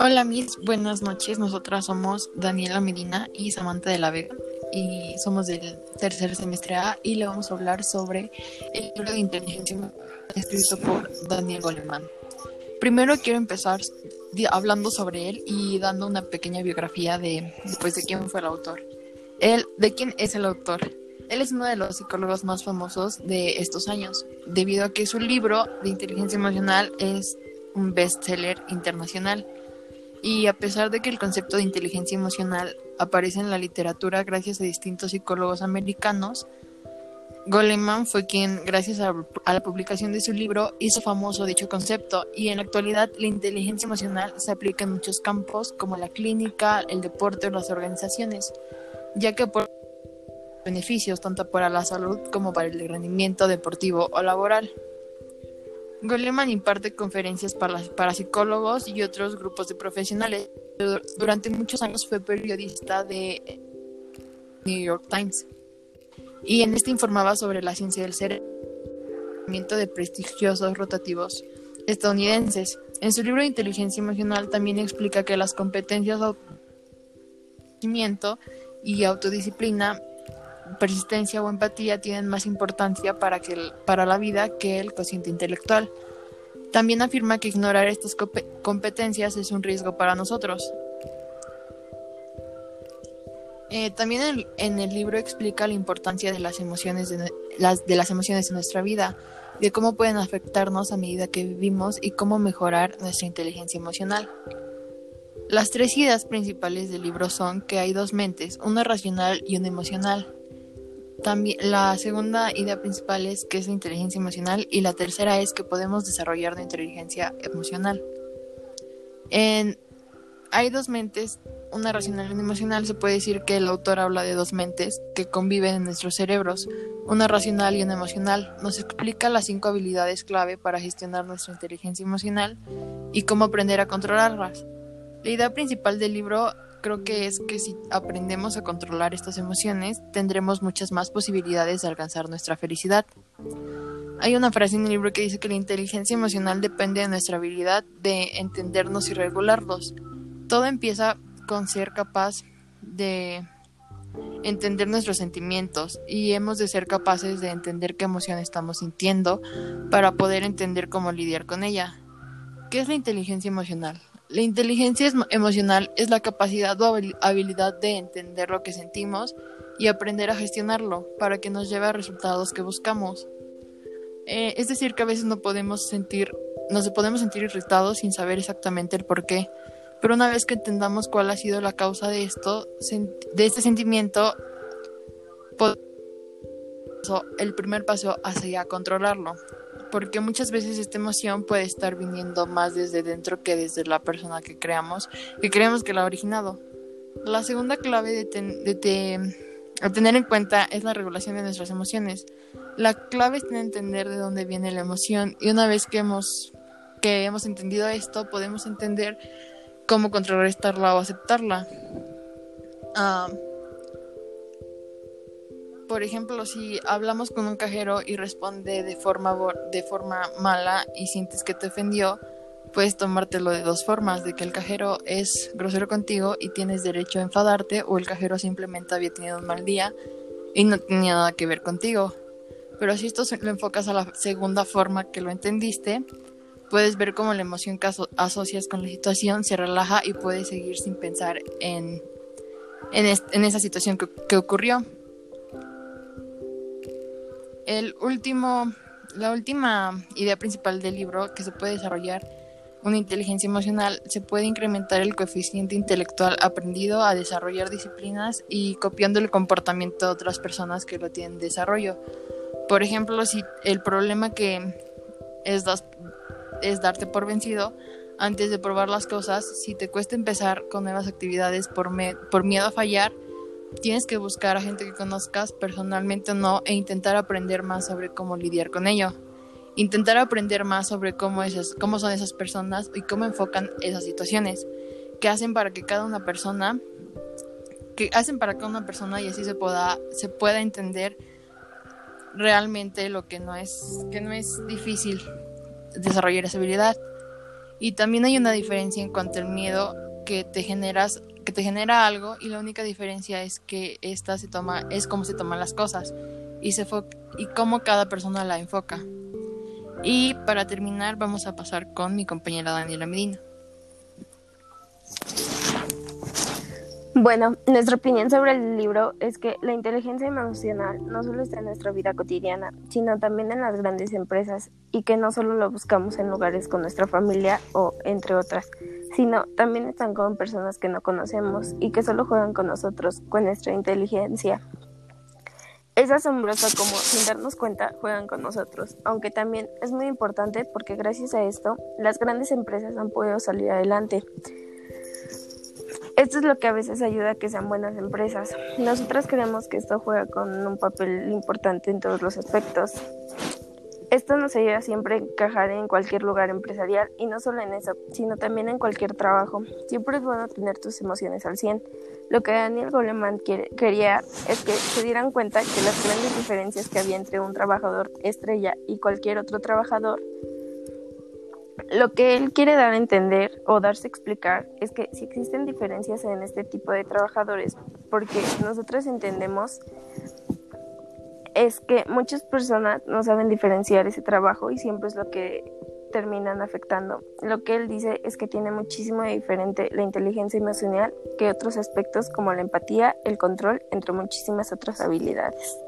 Hola mis, buenas noches. Nosotras somos Daniela Medina y Samantha de la Vega y somos del tercer semestre A y le vamos a hablar sobre el libro de inteligencia escrito por Daniel Goleman. Primero quiero empezar hablando sobre él y dando una pequeña biografía de, pues, de quién fue el autor. Él, ¿De quién es el autor? Él es uno de los psicólogos más famosos de estos años, debido a que su libro de inteligencia emocional es un bestseller internacional. Y a pesar de que el concepto de inteligencia emocional aparece en la literatura gracias a distintos psicólogos americanos, Goleman fue quien, gracias a, la publicación de su libro, hizo famoso dicho concepto y en la actualidad la inteligencia emocional se aplica en muchos campos como la clínica, el deporte o las organizaciones, ya que por beneficios tanto para la salud como para el rendimiento deportivo o laboral. Goleman imparte conferencias para, para psicólogos y otros grupos de profesionales. Durante muchos años fue periodista de New York Times y en este informaba sobre la ciencia del cerebro de prestigiosos rotativos estadounidenses. En su libro inteligencia emocional también explica que las competencias de y autodisciplina persistencia o empatía tienen más importancia para, que para la vida que el cociente intelectual. También afirma que ignorar estas competencias es un riesgo para nosotros. Eh, también en el, libro explica la importancia de las emociones de, las, de las emociones en nuestra vida, de cómo pueden afectarnos a medida que vivimos y cómo mejorar nuestra inteligencia emocional. Las tres ideas principales del libro son que hay dos mentes, una racional y una emocional. También, la segunda idea principal es que es inteligencia emocional y la tercera es que podemos desarrollar la inteligencia emocional. En, hay dos mentes, una racional y una emocional. Se puede decir que el autor habla de dos mentes que conviven en nuestros cerebros, una racional y una emocional. Nos explica las cinco habilidades clave para gestionar nuestra inteligencia emocional y cómo aprender a controlarlas. La idea principal del libro creo que es que si aprendemos a controlar estas emociones, tendremos muchas más posibilidades de alcanzar nuestra felicidad. Hay una frase en el libro que dice que la inteligencia emocional depende de nuestra habilidad de entendernos y regularlos. Todo empieza con ser capaz de entender nuestros sentimientos y hemos de ser capaces de entender qué emoción estamos sintiendo para poder entender cómo lidiar con ella. ¿Qué es la inteligencia emocional? La inteligencia emocional es la capacidad o habilidad de entender lo que sentimos y aprender a gestionarlo para que nos lleve a resultados que buscamos. Eh, es decir, que a veces no podemos sentir, nos podemos sentir irritados sin saber exactamente el por qué. Pero una vez que entendamos cuál ha sido la causa de esto, de este sentimiento, el primer paso hacia controlarlo porque muchas veces esta emoción puede estar viniendo más desde dentro que desde la persona que creamos, que creemos que la ha originado. La segunda clave de, tener en cuenta es la regulación de nuestras emociones. La clave es entender de dónde viene la emoción y una vez que hemos, que hemos entendido esto, podemos entender cómo contrarrestarla o aceptarla. Ah, por ejemplo, si hablamos con un cajero y responde de forma, de forma mala y sientes que te ofendió, puedes tomártelo de dos formas, de que el cajero es grosero contigo y tienes derecho a enfadarte o el cajero simplemente había tenido un mal día y no tenía nada que ver contigo. Pero si esto lo enfocas a la segunda forma que lo entendiste, puedes ver cómo la emoción que asocias con la situación se relaja y puedes seguir sin pensar en, en, esa situación que ocurrió el último, la última idea principal del libro que se puede desarrollar una inteligencia emocional, se puede incrementar el coeficiente intelectual aprendido a desarrollar disciplinas y copiando el comportamiento de otras personas que lo tienen desarrollo. Por ejemplo, si el problema que es, es darte por vencido antes de probar las cosas, si te cuesta empezar con nuevas actividades por, por miedo a fallar, Tienes que buscar a gente que conozcas personalmente o no e intentar aprender más sobre cómo lidiar con ello. Intentar aprender más sobre cómo, cómo son esas personas y cómo enfocan esas situaciones. Que hacen para que cada una persona, que hacen para cada una persona y así se pueda, se pueda entender realmente lo que no es, que no es difícil desarrollar esa habilidad. Y también hay una diferencia en cuanto al miedo que te generas, que te genera algo, y la única diferencia es que esta se toma, es cómo se toman las cosas y se y cómo cada persona la enfoca. Y para terminar vamos a pasar con mi compañera Daniela Medina. Bueno, nuestra opinión sobre el libro es que la inteligencia emocional no solo está en nuestra vida cotidiana, sino también en las grandes empresas y que no solo lo buscamos en lugares con nuestra familia o entre otras, sino también están con personas que no conocemos y que solo juegan con nosotros, con nuestra inteligencia. Es asombroso como, sin darnos cuenta, juegan con nosotros, aunque también es muy importante porque gracias a esto las grandes empresas han podido salir adelante. Esto es lo que a veces ayuda a que sean buenas empresas. Nosotras creemos que esto juega con un papel importante en todos los aspectos. Esto nos ayuda siempre a encajar en cualquier lugar empresarial y no solo en eso, sino también en cualquier trabajo. Siempre es bueno tener tus emociones al 100. Lo que Daniel Goleman quería es que se dieran cuenta que las grandes diferencias que había entre un trabajador estrella y cualquier otro trabajador lo que él quiere dar a entender o darse a explicar es que si existen diferencias en este tipo de trabajadores, porque nosotros entendemos es que muchas personas no saben diferenciar ese trabajo y siempre es lo que terminan afectando. Lo que él dice es que tiene muchísimo de diferente la inteligencia emocional que otros aspectos como la empatía, el control, entre muchísimas otras habilidades.